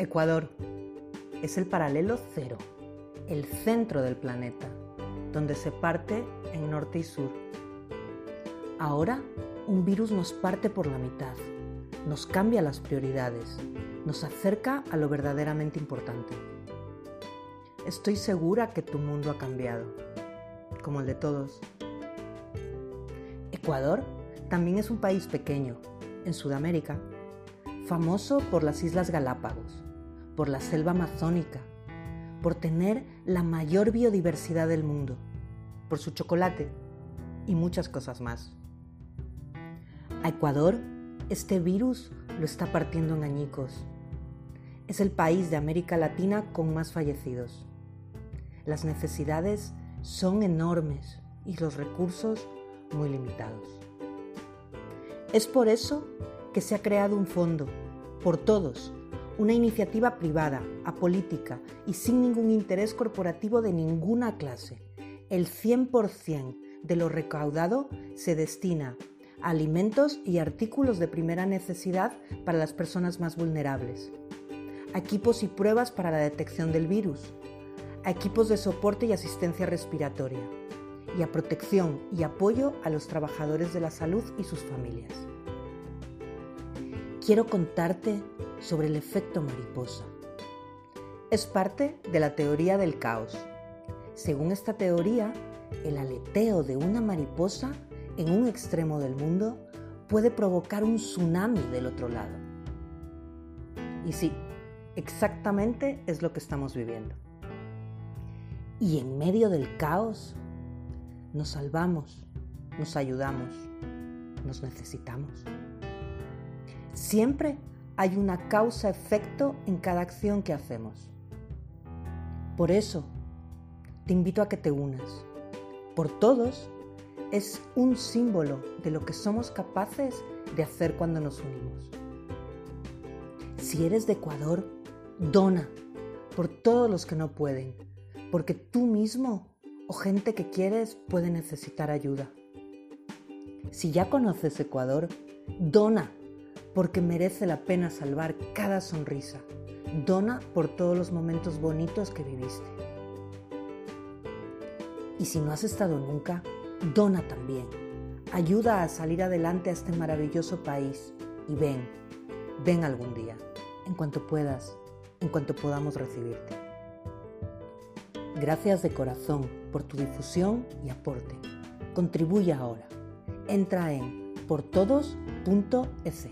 Ecuador es el paralelo cero, el centro del planeta, donde se parte en norte y sur. Ahora un virus nos parte por la mitad, nos cambia las prioridades, nos acerca a lo verdaderamente importante. Estoy segura que tu mundo ha cambiado, como el de todos. Ecuador también es un país pequeño, en Sudamérica, famoso por las Islas Galápagos, por la selva amazónica, por tener la mayor biodiversidad del mundo, por su chocolate y muchas cosas más. A Ecuador, este virus lo está partiendo en añicos. Es el país de América Latina con más fallecidos. Las necesidades son enormes y los recursos muy limitados. Es por eso que se ha creado un fondo, por todos, una iniciativa privada, apolítica y sin ningún interés corporativo de ninguna clase. El 100% de lo recaudado se destina a alimentos y artículos de primera necesidad para las personas más vulnerables, a equipos y pruebas para la detección del virus, a equipos de soporte y asistencia respiratoria, y a protección y apoyo a los trabajadores de la salud y sus familias. Quiero contarte sobre el efecto mariposa. Es parte de la teoría del caos. Según esta teoría, el aleteo de una mariposa en un extremo del mundo puede provocar un tsunami del otro lado. Y sí, exactamente es lo que estamos viviendo. Y en medio del caos, nos salvamos, nos ayudamos, nos necesitamos. Siempre hay una causa-efecto en cada acción que hacemos. Por eso, te invito a que te unas. Por todos, es un símbolo de lo que somos capaces de hacer cuando nos unimos. Si eres de Ecuador, dona por todos los que no pueden, porque tú mismo o gente que quieres puede necesitar ayuda. Si ya conoces Ecuador, dona porque merece la pena salvar cada sonrisa. Dona por todos los momentos bonitos que viviste. Y si no has estado nunca, dona también. Ayuda a salir adelante a este maravilloso país y ven, ven algún día, en cuanto puedas, en cuanto podamos recibirte. Gracias de corazón por tu difusión y aporte. Contribuye ahora. Entra en portodos.es.